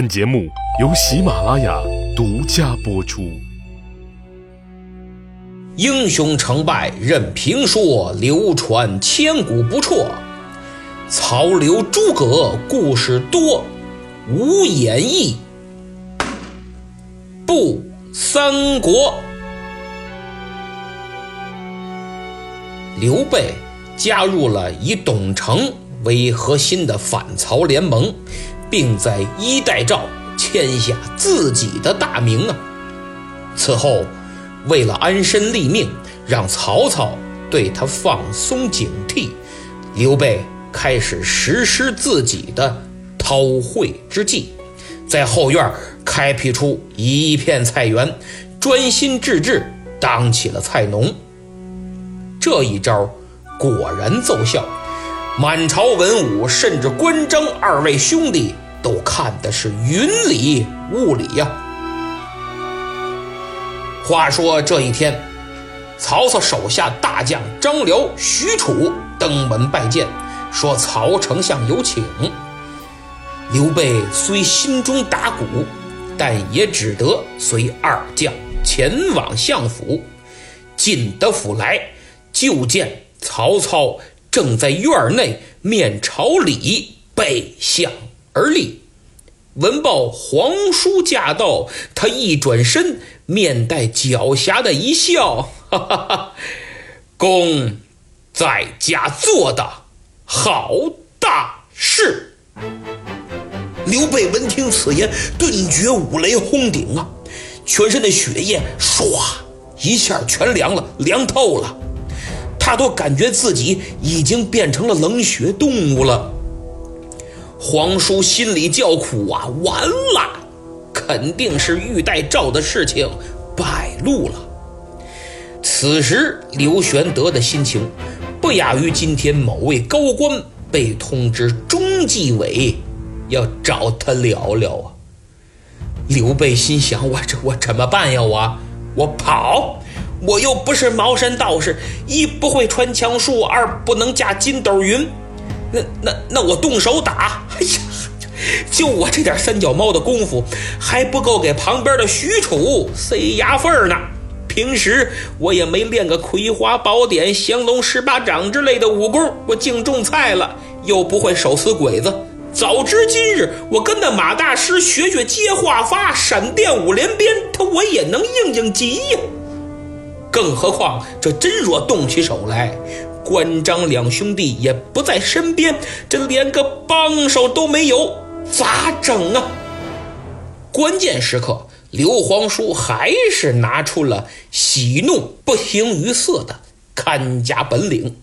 本节目由喜马拉雅独家播出。英雄成败任评说，流传千古不辍。曹刘诸葛故事多，无演义不三国。刘备加入了以董承为核心的反曹联盟。并在衣带诏签下自己的大名啊。此后，为了安身立命，让曹操对他放松警惕，刘备开始实施自己的韬晦之计，在后院开辟出一片菜园，专心致志当起了菜农。这一招果然奏效。满朝文武，甚至关张二位兄弟，都看的是云里雾里呀。话说这一天，曹操手下大将张辽、许褚登门拜见，说曹丞相有请。刘备虽心中打鼓，但也只得随二将前往相府。进得府来，就见曹操。正在院内面朝里背向而立，闻报皇叔驾到，他一转身，面带狡黠的一笑，哈哈哈！公在家做的好大事。刘备闻听此言，顿觉五雷轰顶啊，全身的血液唰一下全凉了，凉透了。他都感觉自己已经变成了冷血动物了。皇叔心里叫苦啊，完了，肯定是玉带诏的事情败露了。此时刘玄德的心情不亚于今天某位高官被通知中纪委要找他聊聊啊。刘备心想：我这我怎么办呀？我我跑。我又不是茅山道士，一不会穿墙术，二不能架筋斗云，那那那我动手打，哎呀，就我这点三脚猫的功夫，还不够给旁边的许褚塞牙缝呢。平时我也没练个葵花宝典、降龙十八掌之类的武功，我净种菜了，又不会手撕鬼子。早知今日，我跟那马大师学学接化发、闪电五连鞭，他我也能应应急呀。更何况，这真若动起手来，关张两兄弟也不在身边，这连个帮手都没有，咋整啊？关键时刻，刘皇叔还是拿出了喜怒不形于色的看家本领，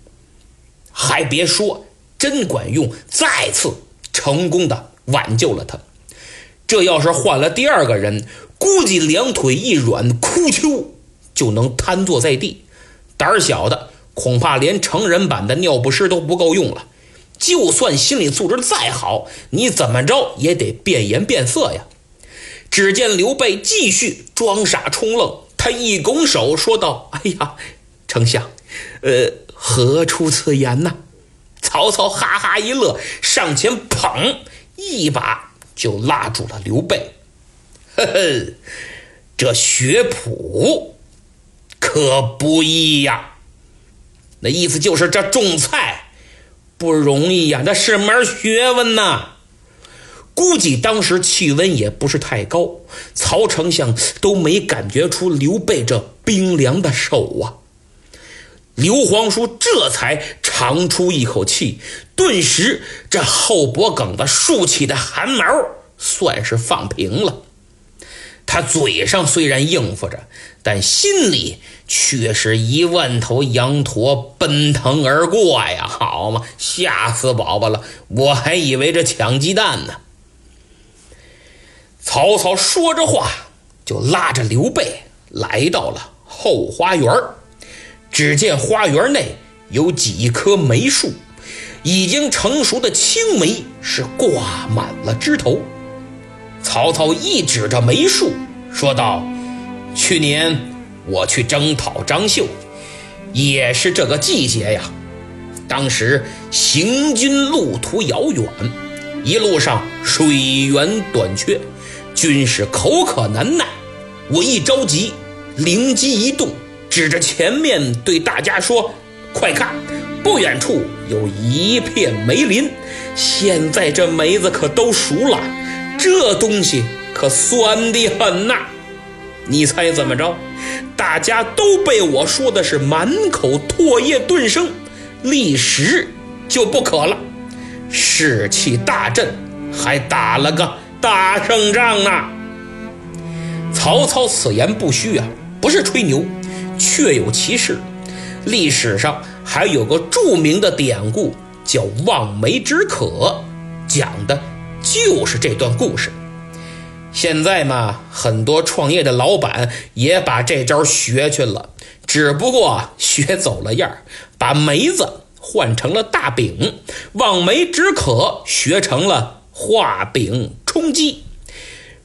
还别说，真管用，再次成功的挽救了他。这要是换了第二个人，估计两腿一软，哭丘。就能瘫坐在地，胆小的恐怕连成人版的尿不湿都不够用了。就算心理素质再好，你怎么着也得变颜变色呀。只见刘备继续装傻充愣，他一拱手说道：“哎呀，丞相，呃，何出此言呢？”曹操哈哈一乐，上前捧一把就拉住了刘备。呵呵，这学谱。可不易呀，那意思就是这种菜不容易呀，那是门学问呐。估计当时气温也不是太高，曹丞相都没感觉出刘备这冰凉的手啊。刘皇叔这才长出一口气，顿时这后脖梗子竖起的汗毛算是放平了。他嘴上虽然应付着，但心里却是一万头羊驼奔腾而过呀！好嘛，吓死宝宝了！我还以为这抢鸡蛋呢。曹操说着话，就拉着刘备来到了后花园。只见花园内有几棵梅树，已经成熟的青梅是挂满了枝头。曹操一指着梅树，说道：“去年我去征讨张绣，也是这个季节呀。当时行军路途遥远，一路上水源短缺，军士口渴难耐。我一着急，灵机一动，指着前面对大家说：“快看，不远处有一片梅林，现在这梅子可都熟了，这东西可酸的很呐！你猜怎么着？大家都被我说的是满口唾液顿生，立时就不渴了，士气大振，还打了个大胜仗呢。曹操此言不虚啊，不是吹牛，确有其事。历史上还有个著名的典故，叫“望梅止渴”，讲的就是这段故事。现在嘛，很多创业的老板也把这招学去了，只不过学走了样把梅子换成了大饼，望梅止渴学成了画饼充饥。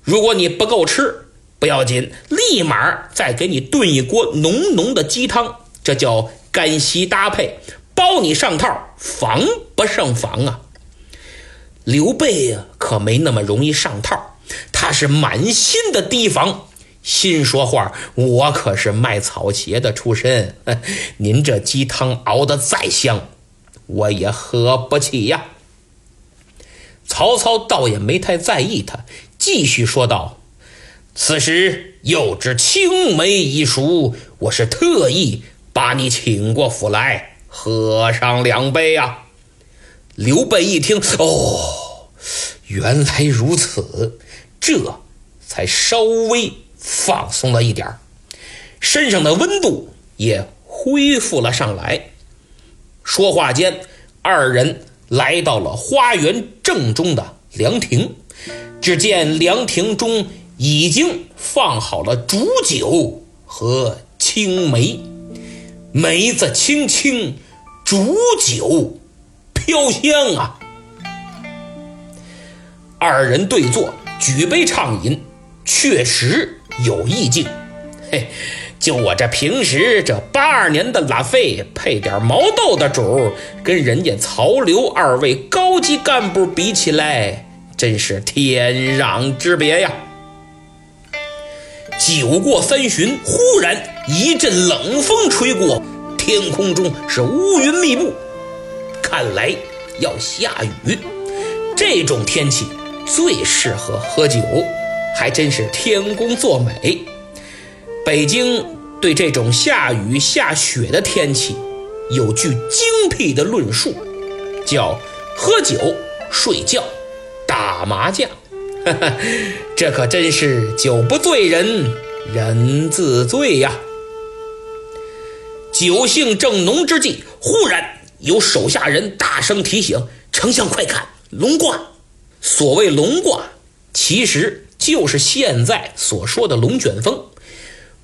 如果你不够吃，不要紧，立马再给你炖一锅浓浓的鸡汤，这叫干稀搭配，包你上套，防不胜防啊！刘备呀，可没那么容易上套。他是满心的提防，心说话：“我可是卖草鞋的出身，您这鸡汤熬得再香，我也喝不起呀。”曹操倒也没太在意他，继续说道：“此时又知青梅已熟，我是特意把你请过府来，喝上两杯呀。”刘备一听，哦，原来如此。这才稍微放松了一点身上的温度也恢复了上来。说话间，二人来到了花园正中的凉亭，只见凉亭中已经放好了煮酒和青梅，梅子青青，煮酒飘香啊！二人对坐。举杯畅饮，确实有意境。嘿，就我这平时这八二年的拉菲，配点毛豆的主，跟人家曹刘二位高级干部比起来，真是天壤之别呀！酒过三巡，忽然一阵冷风吹过，天空中是乌云密布，看来要下雨。这种天气。最适合喝酒，还真是天公作美。北京对这种下雨下雪的天气有句精辟的论述，叫喝酒、睡觉、打麻将。这可真是酒不醉人人自醉呀！酒兴正浓之际，忽然有手下人大声提醒：“丞相快看，龙冠！”所谓龙卦，其实就是现在所说的龙卷风。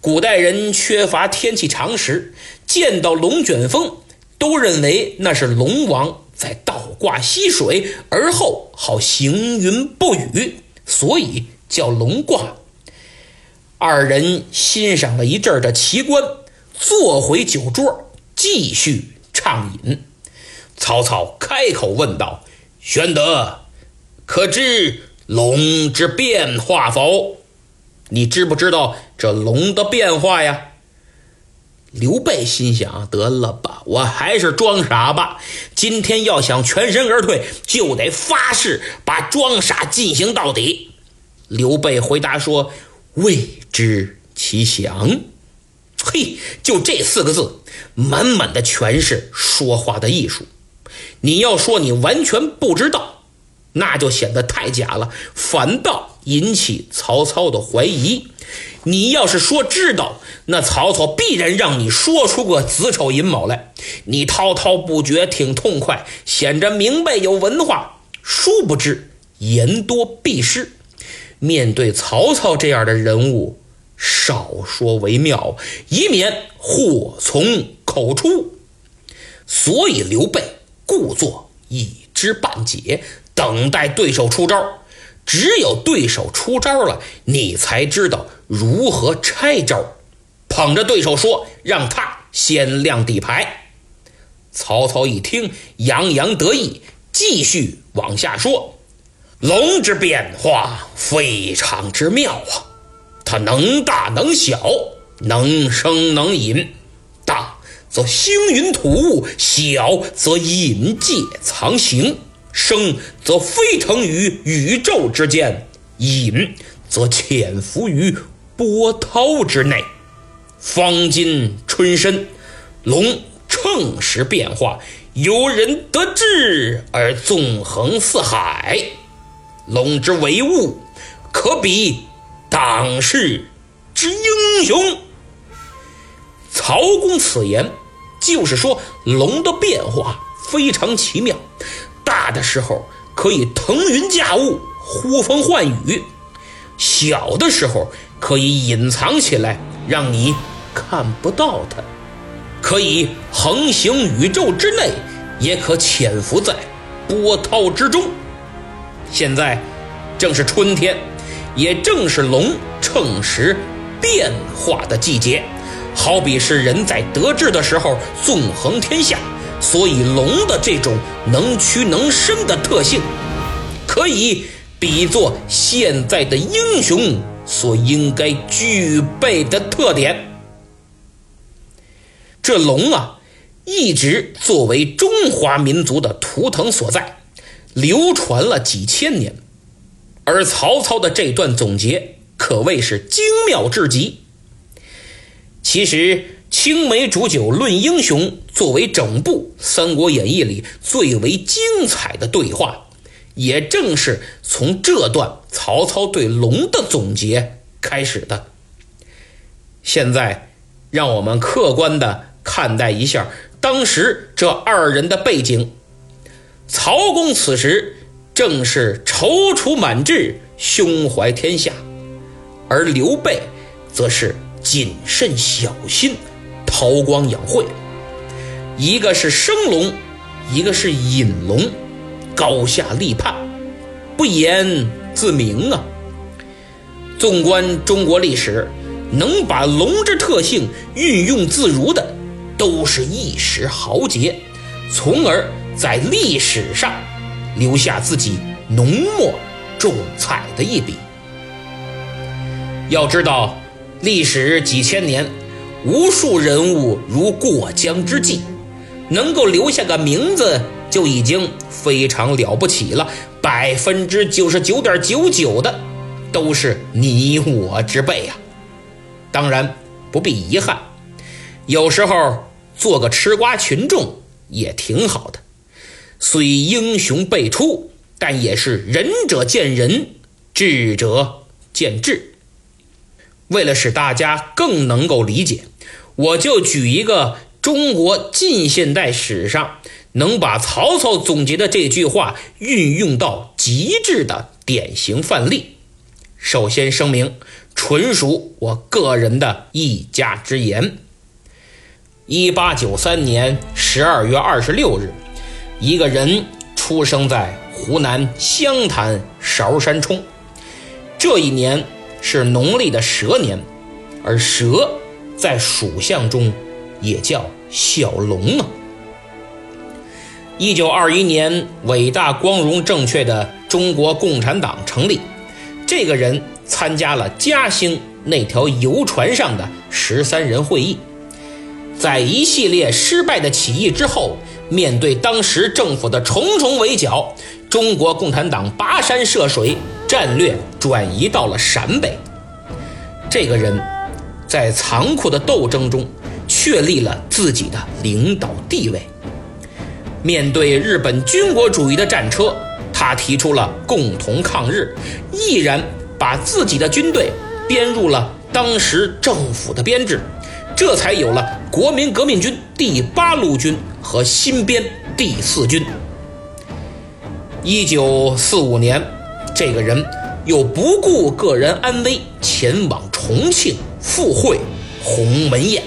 古代人缺乏天气常识，见到龙卷风，都认为那是龙王在倒挂溪水，而后好行云布雨，所以叫龙卦。二人欣赏了一阵的奇观，坐回酒桌，继续畅饮。曹操开口问道：“玄德。”可知龙之变化否？你知不知道这龙的变化呀？刘备心想：得了吧，我还是装傻吧。今天要想全身而退，就得发誓把装傻进行到底。刘备回答说：“未知其详。”嘿，就这四个字，满满的全是说话的艺术。你要说你完全不知道。那就显得太假了，反倒引起曹操的怀疑。你要是说知道，那曹操必然让你说出个子丑寅卯来，你滔滔不绝，挺痛快，显着明白有文化。殊不知言多必失。面对曹操这样的人物，少说为妙，以免祸从口出。所以刘备故作一知半解。等待对手出招，只有对手出招了，你才知道如何拆招。捧着对手说：“让他先亮底牌。”曹操一听，洋洋得意，继续往下说：“龙之变化非常之妙啊！它能大能小，能生能隐。大则星云吐雾，小则隐界藏形，生则飞腾于宇宙之间，隐则潜伏于波涛之内。方今春深，龙乘时变化，由人得志而纵横四海。龙之为物，可比当世之英雄。曹公此言，就是说龙的变化非常奇妙，大的时候可以腾云驾雾、呼风唤雨；小的时候可以隐藏起来，让你看不到它；可以横行宇宙之内，也可潜伏在波涛之中。现在正是春天，也正是龙乘时变化的季节，好比是人在得志的时候纵横天下，所以龙的这种能屈能伸的特性，可以比作现在的英雄所应该具备的特点。这龙啊，一直作为中华民族的图腾所在。流传了几千年，而曹操的这段总结可谓是精妙至极。其实，青梅煮酒论英雄作为整部《三国演义》里最为精彩的对话，也正是从这段曹操对龙的总结开始的。现在，让我们客观的看待一下当时这二人的背景。曹公此时正是踌躇满志、胸怀天下，而刘备则是谨慎小心、韬光养晦。一个是生龙，一个是隐龙，高下立判，不言自明啊。纵观中国历史，能把龙之特性运用自如的，都是一时豪杰，从而。在历史上留下自己浓墨重彩的一笔。要知道，历史几千年，无数人物如过江之鲫，能够留下个名字就已经非常了不起了。百分之九十九点九九的都是你我之辈呀。当然不必遗憾，有时候做个吃瓜群众也挺好的。虽英雄辈出，但也是仁者见仁，智者见智。为了使大家更能够理解，我就举一个中国近现代史上能把曹操总结的这句话运用到极致的典型范例。首先声明，纯属我个人的一家之言。一八九三年十二月二十六日。一个人出生在湖南湘潭韶山冲，这一年是农历的蛇年，而蛇在属相中也叫小龙啊。一九二一年，伟大、光荣、正确的中国共产党成立，这个人参加了嘉兴那条游船上的十三人会议，在一系列失败的起义之后。面对当时政府的重重围剿，中国共产党跋山涉水，战略转移到了陕北。这个人，在残酷的斗争中确立了自己的领导地位。面对日本军国主义的战车，他提出了共同抗日，毅然把自己的军队编入了当时政府的编制。这才有了国民革命军第八路军和新编第四军。一九四五年，这个人又不顾个人安危，前往重庆赴会鸿门宴。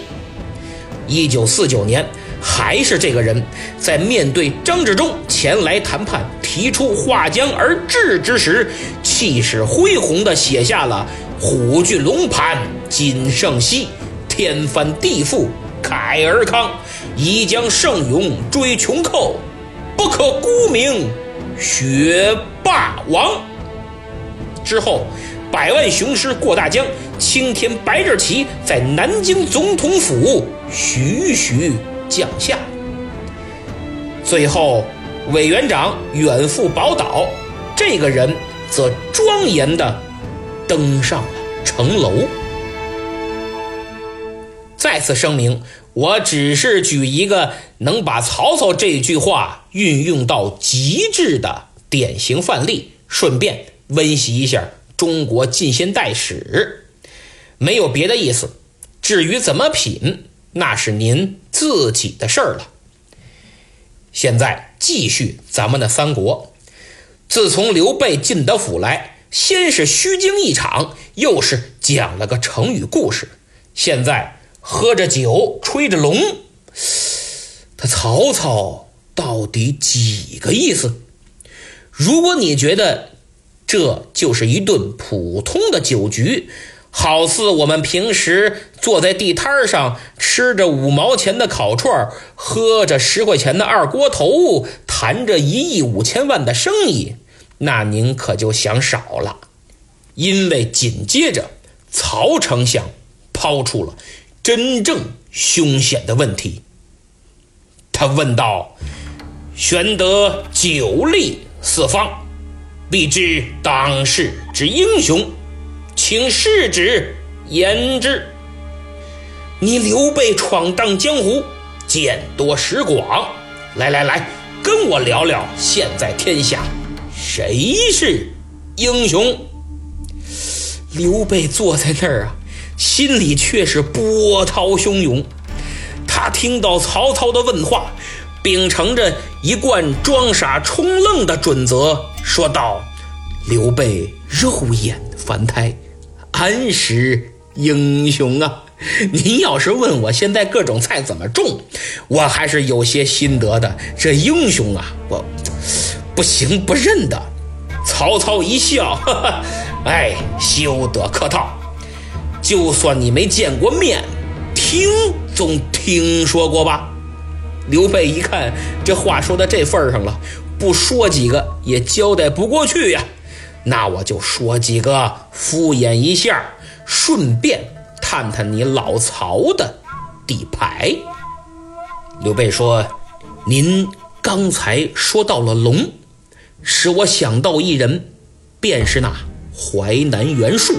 一九四九年，还是这个人，在面对张治中前来谈判，提出划江而治之时，气势恢宏地写下了“虎踞龙盘今胜昔”。天翻地覆慨而慷，一将胜勇追穷寇，不可沽名学霸王。之后，百万雄师过大江，青天白日旗在南京总统府徐徐降下。最后，委员长远赴宝岛，这个人则庄严地登上了城楼。再次声明，我只是举一个能把曹操这句话运用到极致的典型范例，顺便温习一下中国近现代史，没有别的意思。至于怎么品，那是您自己的事儿了。现在继续咱们的三国。自从刘备进得府来，先是虚惊一场，又是讲了个成语故事，现在。喝着酒，吹着龙，他曹操到底几个意思？如果你觉得这就是一顿普通的酒局，好似我们平时坐在地摊上吃着五毛钱的烤串，喝着十块钱的二锅头，谈着一亿五千万的生意，那您可就想少了。因为紧接着曹丞相抛出了。真正凶险的问题，他问道：“玄德酒力四方，必知当世之英雄，请示旨言之。你刘备闯荡江湖，见多识广，来来来，跟我聊聊现在天下谁是英雄？”刘备坐在那儿啊。心里却是波涛汹涌。他听到曹操的问话，秉承着一贯装傻充愣的准则，说道：“刘备肉眼凡胎，安识英雄啊？您要是问我现在各种菜怎么种，我还是有些心得的。这英雄啊，我不行不认得。”曹操一笑，哈哈，哎，休得客套。就算你没见过面，听总听说过吧？刘备一看这话说到这份上了，不说几个也交代不过去呀。那我就说几个敷衍一下，顺便探探你老曹的底牌。刘备说：“您刚才说到了龙，使我想到一人，便是那淮南袁术。”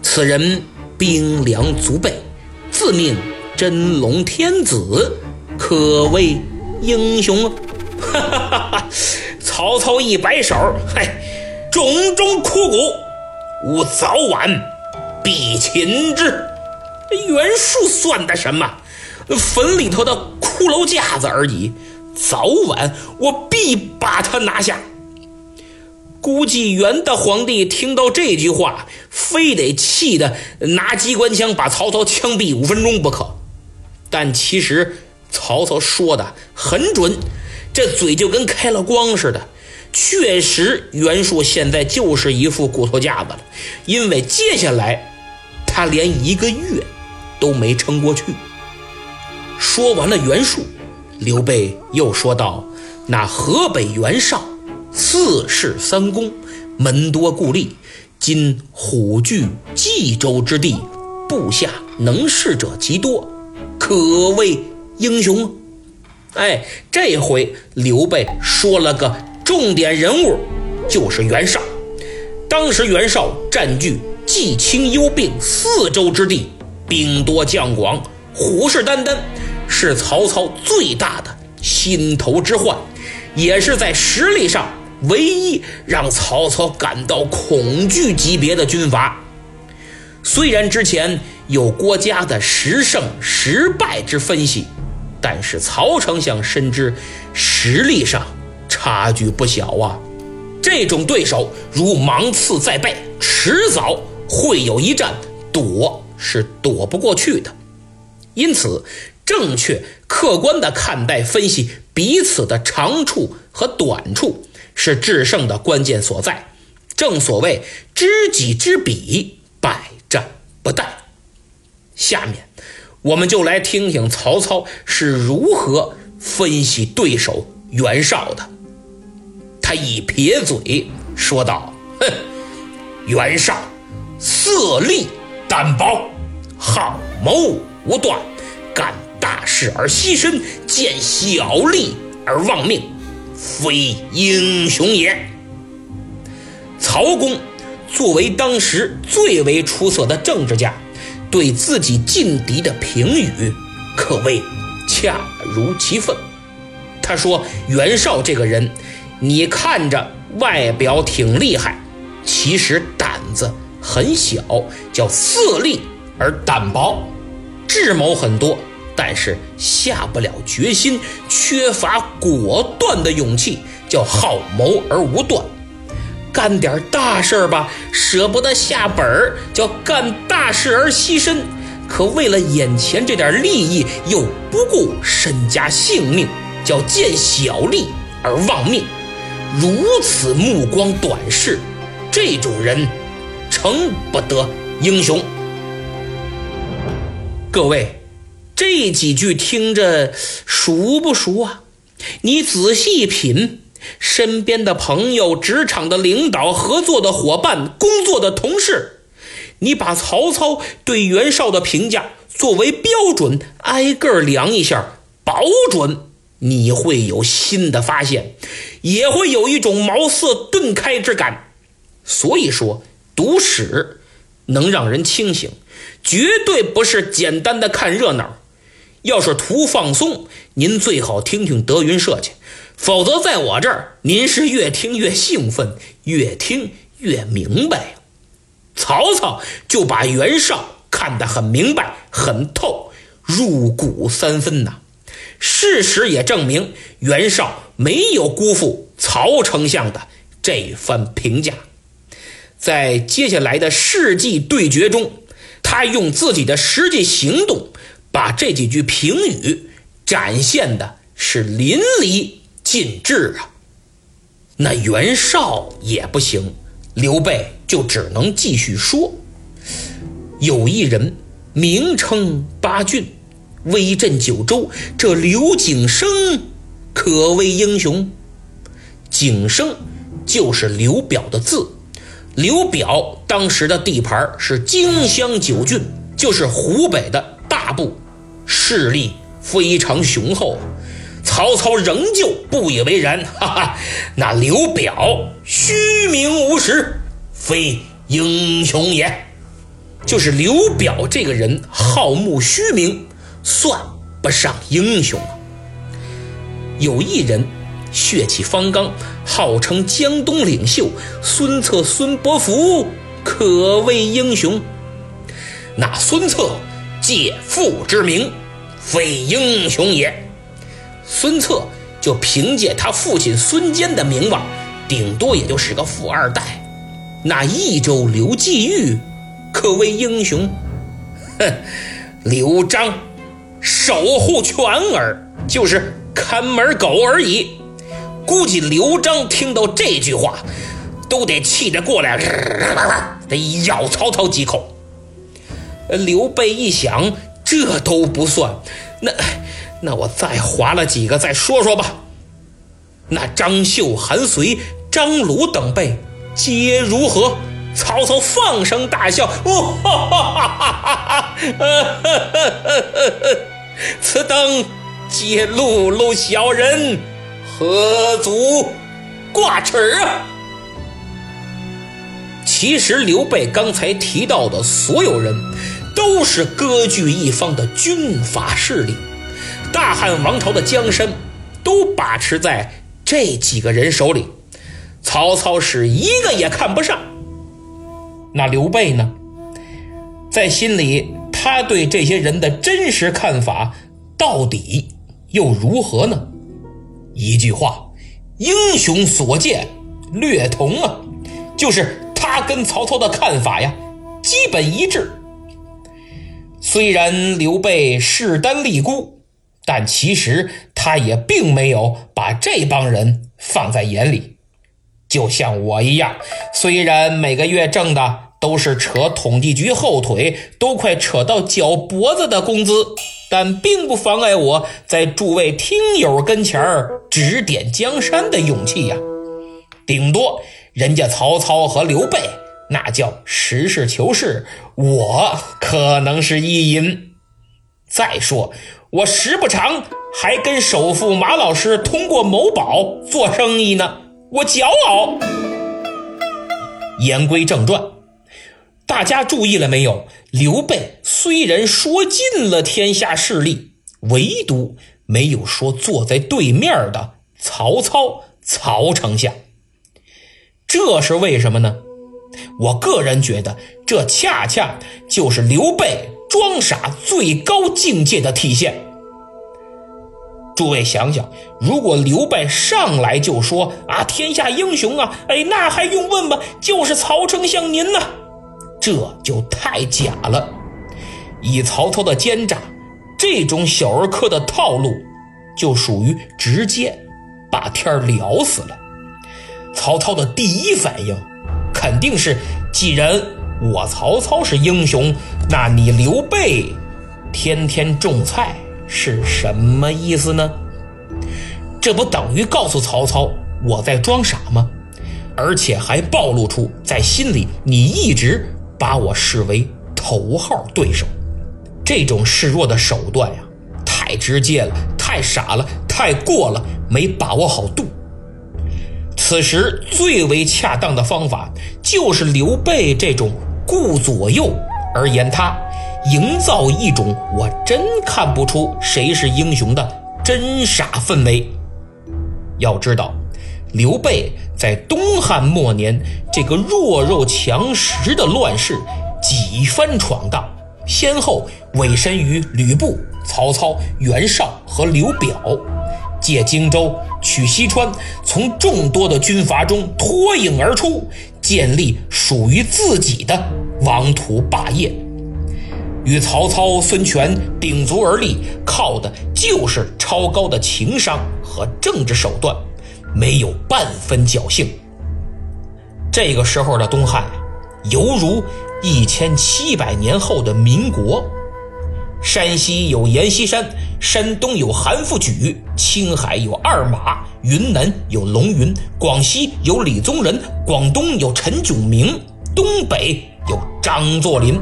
此人兵粮足备，自命真龙天子，可谓英雄。哈哈哈哈曹操一摆手，嗨，冢中枯骨，吾早晚必擒之。袁术算得什么？坟里头的骷髅架子而已。早晚我必把他拿下。估计元的皇帝听到这句话，非得气得拿机关枪把曹操枪毙五分钟不可。但其实曹操说的很准，这嘴就跟开了光似的。确实，袁术现在就是一副骨头架子了，因为接下来他连一个月都没撑过去。说完了袁术，刘备又说道：“那河北袁绍。”四世三公，门多故吏，今虎踞冀州之地，部下能事者极多，可谓英雄。哎，这回刘备说了个重点人物，就是袁绍。当时袁绍占据冀青幽并四州之地，兵多将广，虎视眈眈，是曹操最大的心头之患，也是在实力上。唯一让曹操感到恐惧级别的军阀，虽然之前有郭嘉的十胜十败之分析，但是曹丞相深知实力上差距不小啊。这种对手如芒刺在背，迟早会有一战，躲是躲不过去的。因此，正确客观的看待分析彼此的长处和短处。是制胜的关键所在，正所谓知己知彼，百战不殆。下面，我们就来听听曹操是如何分析对手袁绍的。他一撇嘴，说道：“哼，袁绍色厉胆薄，好谋无断，干大事而牺牲，见小利而忘命，非英雄也。”曹公作为当时最为出色的政治家，对自己劲敌的评语可谓恰如其分。他说：“袁绍这个人，你看着外表挺厉害，其实胆子很小，叫色厉而胆薄，智谋很多，但是下不了决心，缺乏果断的勇气，叫好谋而无断。干点大事吧，舍不得下本儿，叫干大事而牺牲。可为了眼前这点利益，又不顾身家性命。”叫见小利而忘命，如此目光短视，这种人成不得英雄。各位，这几句听着熟不熟啊？你仔细品，身边的朋友、职场的领导、合作的伙伴、工作的同事，你把曹操对袁绍的评价作为标准，挨个量一下，保准。你会有新的发现，也会有一种茅塞顿开之感。所以说，读史能让人清醒，绝对不是简单的看热闹。要是图放松，您最好听听德云社去；否则，在我这儿，您是越听越兴奋，越听越明白。曹操就把袁绍看得很明白、很透，入骨三分呐。事实也证明，袁绍没有辜负曹丞相的这番评价。在接下来的世纪对决中，他用自己的实际行动，把这几句评语展现的是淋漓尽致啊。那袁绍也不行，刘备就只能继续说：有一人名称八郡。威震九州，这刘景升可谓英雄。景升就是刘表的字。刘表当时的地盘是荆襄九郡，就是湖北的大部，势力非常雄厚。曹操仍旧不以为然，哈哈，那刘表虚名无实，非英雄也。就是刘表这个人好慕虚名。算不上英雄！有一人血气方刚，号称江东领袖孙策、孙伯符，可谓英雄。那孙策借父之名，非英雄也。孙策就凭借他父亲孙坚的名望，顶多也就是个富二代。那益州刘季玉，可谓英雄。哼，刘璋。守护犬儿就是看门狗而已。估计刘璋听到这句话，都得气得过来，得咬曹操几口。刘备一想，这都不算，那那我再划了几个再说说吧。那张绣、韩遂、张鲁等辈皆如何？曹操放声大笑，哈哈哈哈哈！此等皆碌碌小人，何足挂齿啊！其实刘备刚才提到的所有人，都是割据一方的军阀势力，大汉王朝的江山都把持在这几个人手里，曹操是一个也看不上。那刘备呢，在心里。他对这些人的真实看法到底又如何呢？一句话，英雄所见略同啊，就是他跟曹操的看法呀，基本一致。虽然刘备势单力孤，但其实他也并没有把这帮人放在眼里，就像我一样，虽然每个月挣的。都是扯统计局后腿，都快扯到脚脖子的工资，但并不妨碍我在诸位听友跟前儿指点江山的勇气呀。顶多人家曹操和刘备那叫实事求是，我可能是意淫。再说，我时不常还跟首富马老师通过某宝做生意呢，我骄傲。言归正传，大家注意了没有？刘备虽然说尽了天下势力，唯独没有说坐在对面的曹操曹丞相。这是为什么呢？我个人觉得，这恰恰就是刘备装傻最高境界的体现。诸位想想，如果刘备上来就说啊，天下英雄啊，哎，那还用问吗？就是曹丞相您呢，这就太假了。以曹操的奸诈，这种小儿科的套路，就属于直接把天聊死了。曹操的第一反应，肯定是：既然我曹操是英雄，那你刘备天天种菜是什么意思呢？这不等于告诉曹操我在装傻吗？而且还暴露出在心里你一直把我视为头号对手，这种示弱的手段呀，太直接了，太傻了，太过了，没把握好度。此时最为恰当的方法，就是刘备这种顾左右而言他，营造一种我真看不出谁是英雄的真傻氛围。要知道，刘备在东汉末年这个弱肉强食的乱世几番闯荡，先后委身于吕布、曹操、袁绍和刘表。借荆州取西川，从众多的军阀中脱颖而出，建立属于自己的王图霸业。与曹操、孙权鼎足而立，靠的就是超高的情商和政治手段，没有半分侥幸。这个时候的东汉，犹如一千七百年后的民国。山西有阎锡山，山东有韩复榘，青海有二马，云南有龙云，广西有李宗仁，广东有陈炯明，东北有张作霖。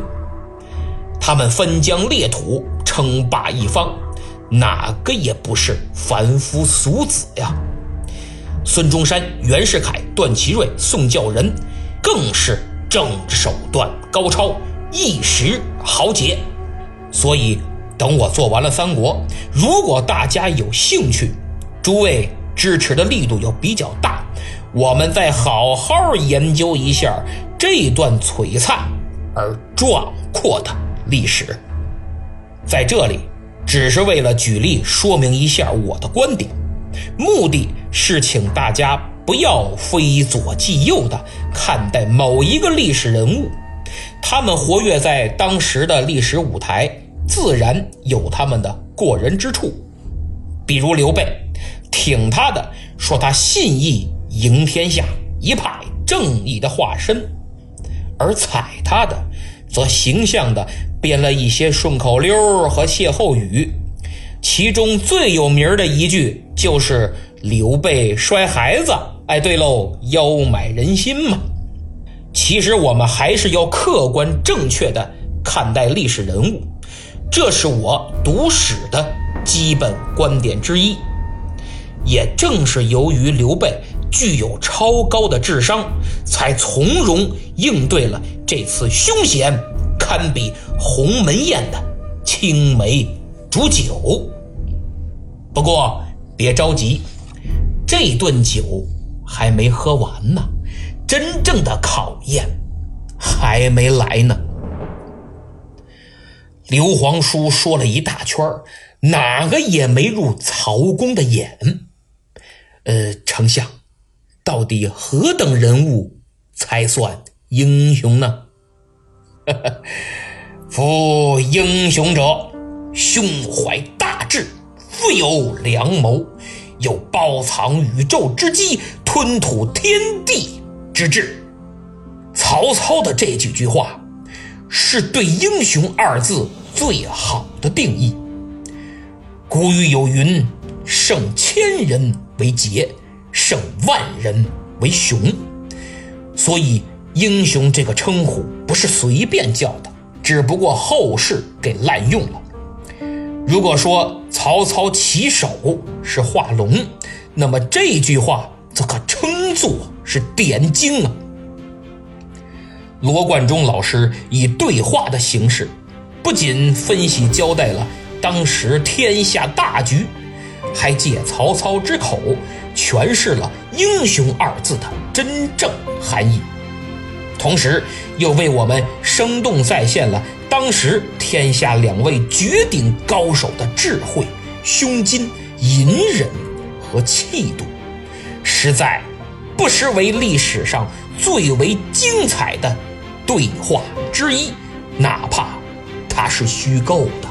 他们分疆裂土，称霸一方，哪个也不是凡夫俗子呀。孙中山、袁世凯、段祺瑞、宋教仁，更是政治手段高超，一时豪杰。所以，等我做完了三国，如果大家有兴趣，诸位支持的力度要比较大，我们再好好研究一下这段璀璨而壮阔的历史。在这里，只是为了举例说明一下我的观点，目的是请大家不要非左即右的看待某一个历史人物，他们活跃在当时的历史舞台。自然有他们的过人之处，比如刘备，挺他的说他信义赢天下，一派正义的化身；而踩他的，则形象的编了一些顺口溜和歇后语，其中最有名的一句就是“刘备摔孩子”。哎，对喽，妖买人心嘛。其实我们还是要客观正确的看待历史人物。这是我读史的基本观点之一，也正是由于刘备具有超高的智商，才从容应对了这次凶险堪比鸿门宴的青梅煮酒。不过别着急，这顿酒还没喝完呢，真正的考验还没来呢。刘皇叔说了一大圈哪个也没入曹公的眼。呃，丞相，到底何等人物才算英雄呢？夫英雄者，胸怀大志，富有良谋，有包藏宇宙之机，吞吐天地之志。曹操的这几句话。是对“英雄”二字最好的定义。古语有云：“胜千人为杰，胜万人为雄，所以英雄这个称呼不是随便叫的，只不过后世给滥用了。如果说曹操起手是画龙，那么这句话则可称作是点睛啊。罗贯中老师以对话的形式，不仅分析交代了当时天下大局，还借曹操之口诠释了“英雄”二字的真正含义，同时又为我们生动再现了当时天下两位绝顶高手的智慧、胸襟、隐忍和气度，实在不失为历史上最为精彩的。对话之一，哪怕它是虚构的。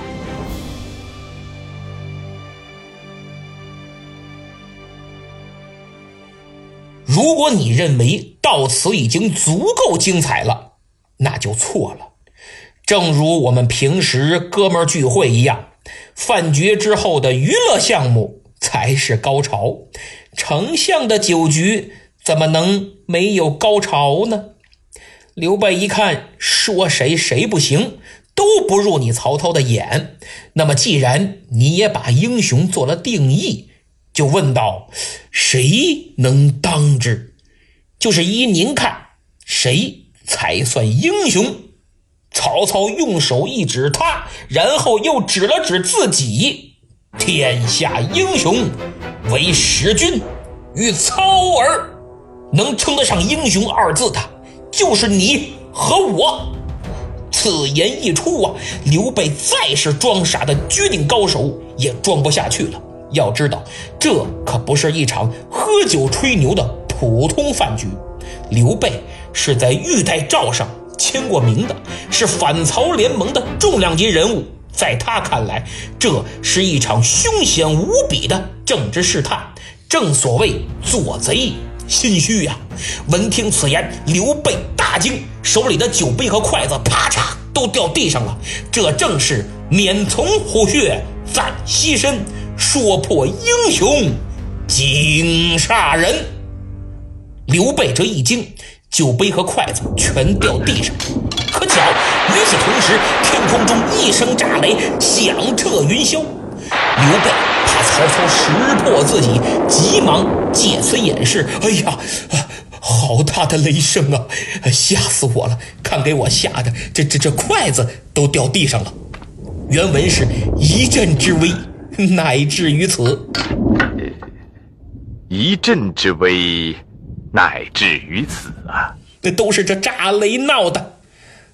如果你认为到此已经足够精彩了，那就错了。正如我们平时哥们聚会一样，饭局之后的娱乐项目才是高潮。丞相的酒局怎么能没有高潮呢？刘备一看，说谁谁不行，都不入你曹操的眼。那么，既然你也把英雄做了定义，就问道：谁能当之？就是依您看，谁才算英雄？曹操用手一指他，然后又指了指自己：天下英雄，唯使君与操耳。能称得上英雄二字的。就是你和我，此言一出啊，刘备再是装傻的绝顶高手也装不下去了。要知道，这可不是一场喝酒吹牛的普通饭局，刘备是在玉带诏上签过名的，是反曹联盟的重量级人物。在他看来，这是一场凶险无比的政治试探。正所谓做贼。心虚呀！闻听此言，刘备大惊，手里的酒杯和筷子啪嚓都掉地上了。这正是免从虎穴，暂栖身，说破英雄惊煞人。刘备这一惊，酒杯和筷子全掉地上。可巧，与此同时，天空中一声炸雷，响彻云霄。刘备曹操识破自己，急忙借此掩饰。哎呀，好大的雷声啊！吓死我了！看给我吓的，这这这筷子都掉地上了。原文是一阵之威，乃至于此。一阵之威，乃至于此啊！那都是这炸雷闹的。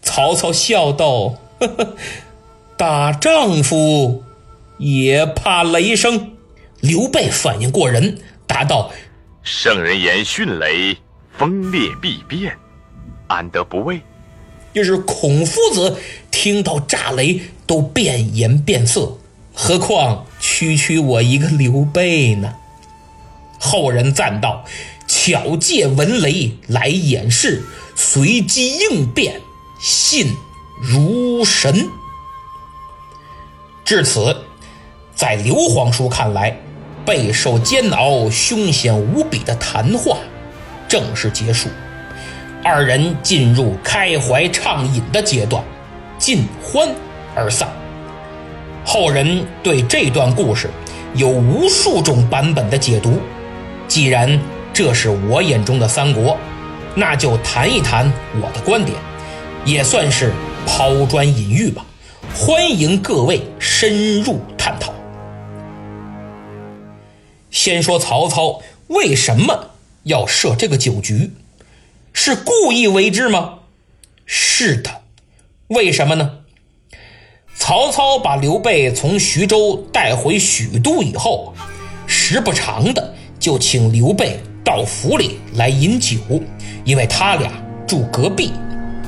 曹操笑道：“呵呵，大丈夫。”也怕雷声，刘备反应过人，答道：“圣人言迅雷，风烈必变，安得不畏？”就是孔夫子听到炸雷都变颜变色，何况区区我一个刘备呢？后人赞道：“巧借闻雷来掩饰，随机应变，信如神。”至此。在刘皇叔看来，备受煎熬、凶险无比的谈话正式结束，二人进入开怀畅饮的阶段，尽欢而散。后人对这段故事有无数种版本的解读。既然这是我眼中的三国，那就谈一谈我的观点，也算是抛砖引玉吧。欢迎各位深入探讨。先说曹操为什么要设这个酒局，是故意为之吗？是的，为什么呢？曹操把刘备从徐州带回许都以后，时不常的就请刘备到府里来饮酒，因为他俩住隔壁。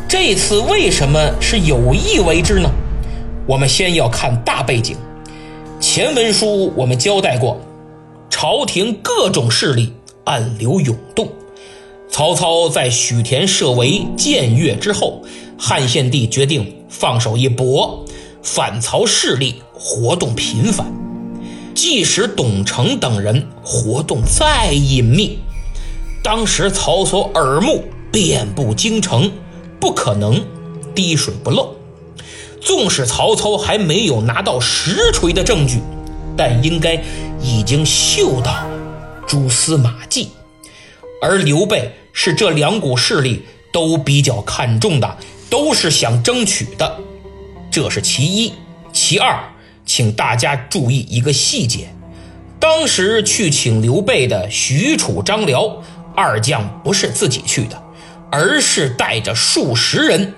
这次为什么是有意为之呢？我们先要看大背景，前文书我们交代过。朝廷各种势力暗流涌动，曹操在许田设围僭越之后，汉献帝决定放手一搏，反曹势力活动频繁。即使董承等人活动再隐秘，当时曹操耳目遍布京城，不可能滴水不漏。纵使曹操还没有拿到实锤的证据，但应该已经嗅到蛛丝马迹。而刘备是这两股势力都比较看重的，都是想争取的，这是其一。其二，请大家注意一个细节：当时去请刘备的许褚、张辽二将不是自己去的，而是带着数十人。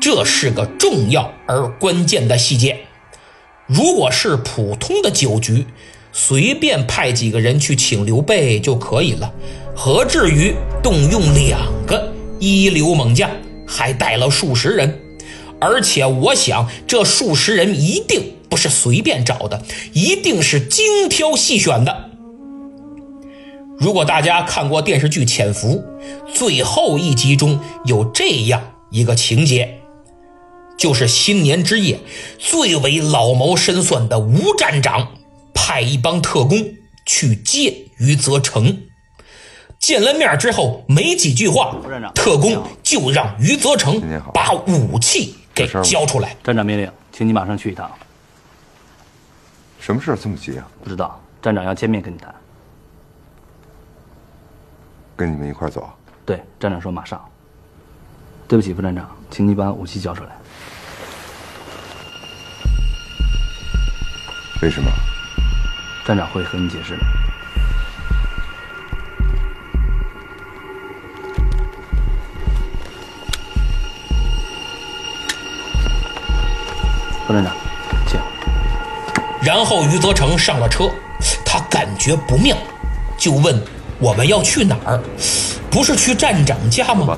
这是个重要而关键的细节。如果是普通的酒局，随便派几个人去请刘备就可以了，何至于动用两个一流猛将，还带了数十人？而且我想，这数十人一定不是随便找的，一定是精挑细选的。如果大家看过电视剧《潜伏》，最后一集中有这样一个情节。就是新年之夜，最为老谋深算的吴站长派一帮特工去见余则成。见了面之后，没几句话，特工就让余则成把武器给交出来。站长命令，请你马上去一趟。什么事这么急啊？不知道，站长要见面跟你谈。跟你们一块走？对，站长说马上。对不起，副站长，请你把武器交出来。为什么？站长会和你解释的。副站长，请。然后余则成上了车，他感觉不妙，就问：“我们要去哪儿？不是去站长家吗？”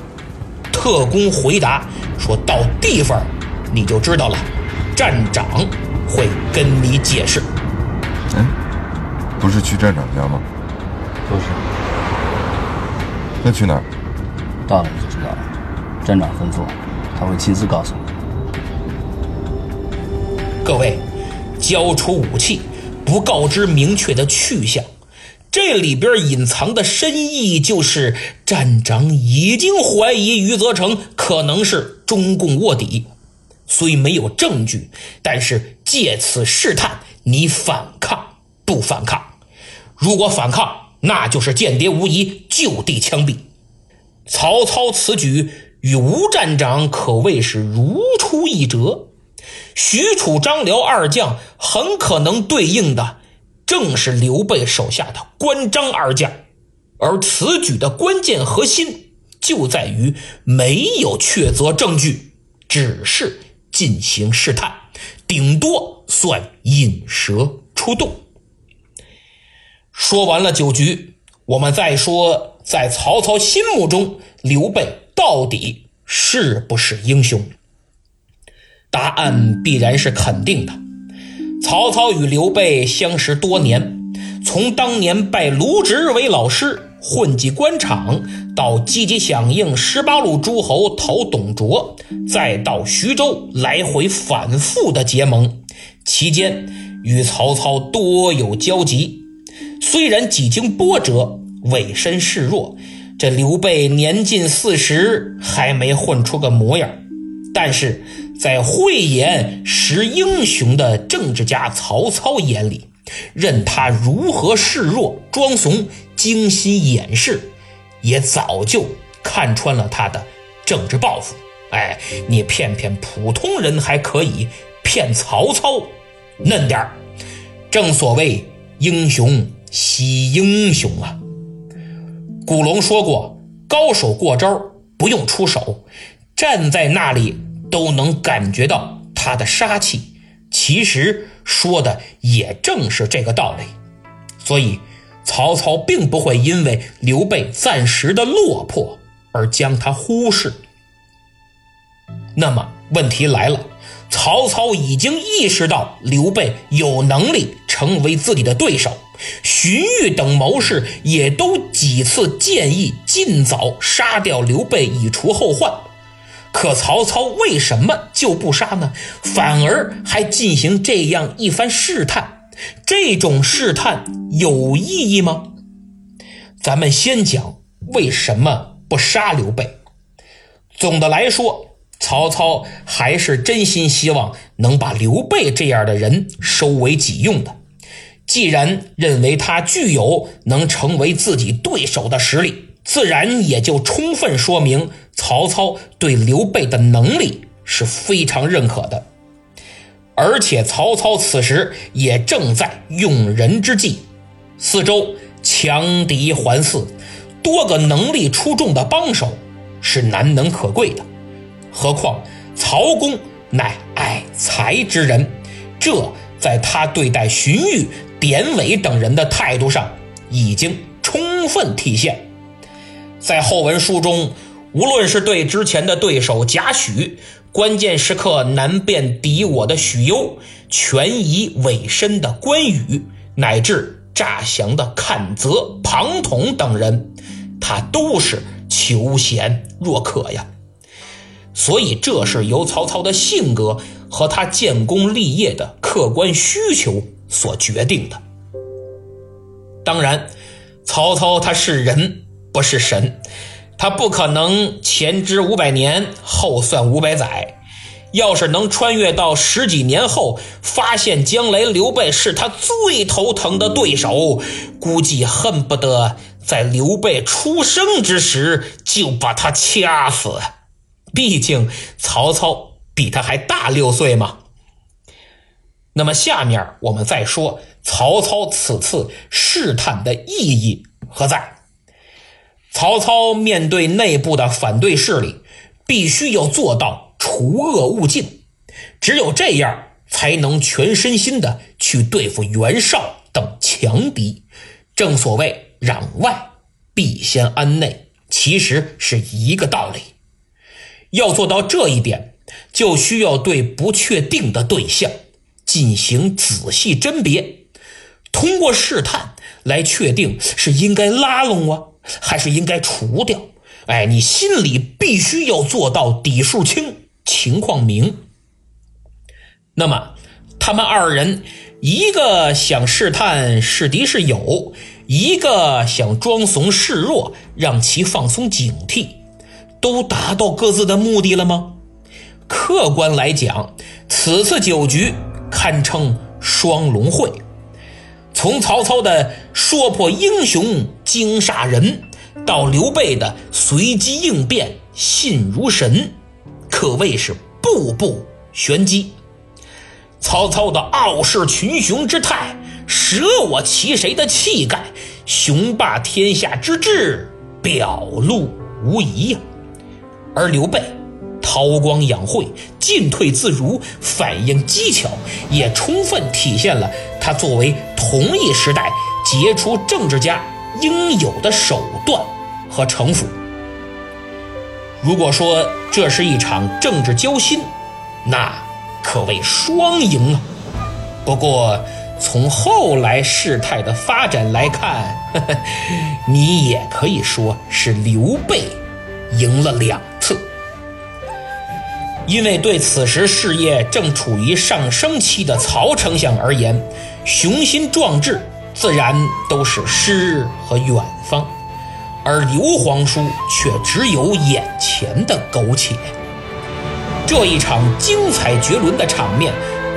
特工回答说：“到地方你就知道了，站长。”会跟你解释。嗯，不是去站长家吗？不是。那去哪儿？到了你就知道了。站长吩咐，他会亲自告诉你。各位，交出武器，不告知明确的去向，这里边隐藏的深意就是站长已经怀疑余则成可能是中共卧底。虽没有证据，但是借此试探你反抗不反抗。如果反抗，那就是间谍无疑，就地枪毙。曹操此举与吴站长可谓是如出一辙。许褚、张辽二将很可能对应的正是刘备手下的关张二将，而此举的关键核心就在于没有确凿证据，只是。进行试探，顶多算引蛇出洞。说完了酒局，我们再说，在曹操心目中，刘备到底是不是英雄？答案必然是肯定的。曹操与刘备相识多年，从当年拜卢植为老师。混迹官场，到积极响应十八路诸侯讨董卓，再到徐州来回反复的结盟，期间与曹操多有交集。虽然几经波折，委身示弱，这刘备年近四十还没混出个模样，但是在慧眼识英雄的政治家曹操眼里，任他如何示弱装怂。精心掩饰，也早就看穿了他的政治抱负。哎，你骗骗普通人还可以，骗曹操嫩点儿。正所谓英雄惜英雄啊。古龙说过，高手过招不用出手，站在那里都能感觉到他的杀气。其实说的也正是这个道理。所以。曹操并不会因为刘备暂时的落魄而将他忽视。那么问题来了，曹操已经意识到刘备有能力成为自己的对手，荀彧等谋士也都几次建议尽早杀掉刘备以除后患。可曹操为什么就不杀呢？反而还进行这样一番试探？这种试探有意义吗？咱们先讲为什么不杀刘备？总的来说，曹操还是真心希望能把刘备这样的人收为己用的。既然认为他具有能成为自己对手的实力，自然也就充分说明曹操对刘备的能力是非常认可的。而且曹操此时也正在用人之际，四周强敌环伺，多个能力出众的帮手是难能可贵的。何况曹公乃爱才之人，这在他对待荀彧。典韦等人的态度上已经充分体现，在后文书中，无论是对之前的对手贾诩，关键时刻难辨敌我的许攸，权宜委身的关羽，乃至诈降的阚泽、庞统等人，他都是求贤若渴呀。所以，这是由曹操的性格和他建功立业的客观需求。所决定的。当然，曹操他是人，不是神，他不可能前知五百年，后算五百载。要是能穿越到十几年后，发现将来刘备是他最头疼的对手，估计恨不得在刘备出生之时就把他掐死。毕竟曹操比他还大六岁嘛。那么下面我们再说曹操此次试探的意义何在？曹操面对内部的反对势力，必须要做到除恶务尽，只有这样才能全身心的去对付袁绍等强敌。正所谓攘外必先安内，其实是一个道理。要做到这一点，就需要对不确定的对象。进行仔细甄别，通过试探来确定是应该拉拢啊，还是应该除掉。哎，你心里必须要做到底数清，情况明。那么，他们二人，一个想试探是敌是友，一个想装怂示弱，让其放松警惕，都达到各自的目的了吗？客观来讲，此次酒局。堪称双龙会，从曹操的说破英雄惊煞人，到刘备的随机应变信如神，可谓是步步玄机。曹操的傲视群雄之态，舍我其谁的气概，雄霸天下之志表露无遗呀。而刘备。韬光养晦，进退自如，反应机巧，也充分体现了他作为同一时代杰出政治家应有的手段和城府。如果说这是一场政治交心，那可谓双赢啊！不过从后来事态的发展来看，呵 呵你也可以说是刘备赢了两。因为对此时事业正处于上升期的曹丞相而言，雄心壮志自然都是诗和远方，而刘皇叔却只有眼前的苟且。这一场精彩绝伦的场面，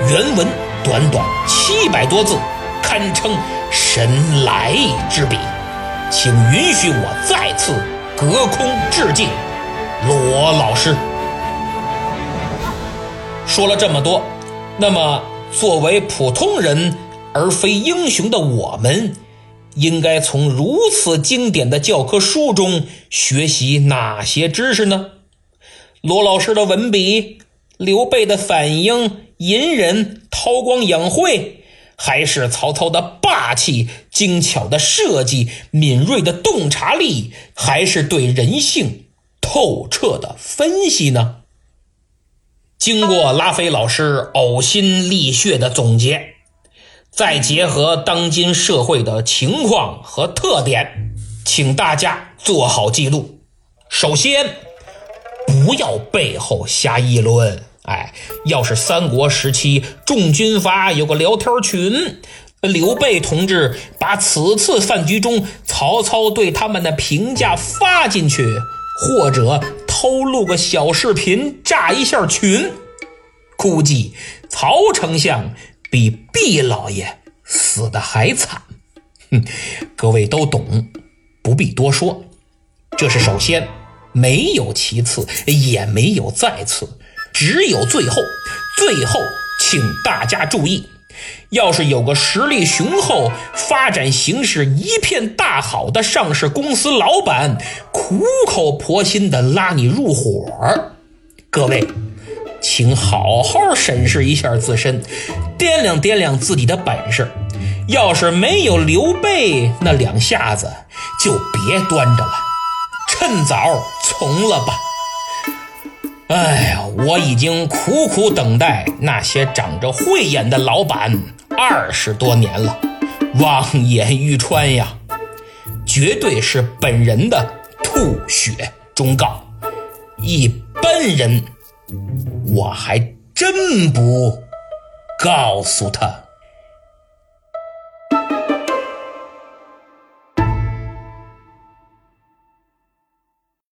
原文短短七百多字，堪称神来之笔，请允许我再次隔空致敬罗老师。说了这么多，那么作为普通人而非英雄的我们，应该从如此经典的教科书中学习哪些知识呢？罗老师的文笔，刘备的反应隐忍、韬光养晦，还是曹操的霸气、精巧的设计、敏锐的洞察力，还是对人性透彻的分析呢？经过拉菲老师呕心沥血的总结，再结合当今社会的情况和特点，请大家做好记录。首先，不要背后瞎议论。哎，要是三国时期众军阀有个聊天群，刘备同志把此次饭局中曹操对他们的评价发进去，或者偷录个小视频炸一下群，估计曹丞相比毕老爷死的还惨。哼，各位都懂，不必多说。这是首先，没有其次，也没有再次，只有最后。最后，请大家注意。要是有个实力雄厚、发展形势一片大好的上市公司老板，苦口婆心的拉你入伙儿，各位，请好好审视一下自身，掂量掂量自己的本事。要是没有刘备那两下子，就别端着了，趁早从了吧。哎呀，我已经苦苦等待那些长着慧眼的老板二十多年了，望眼欲穿呀！绝对是本人的吐血忠告，一般人我还真不告诉他。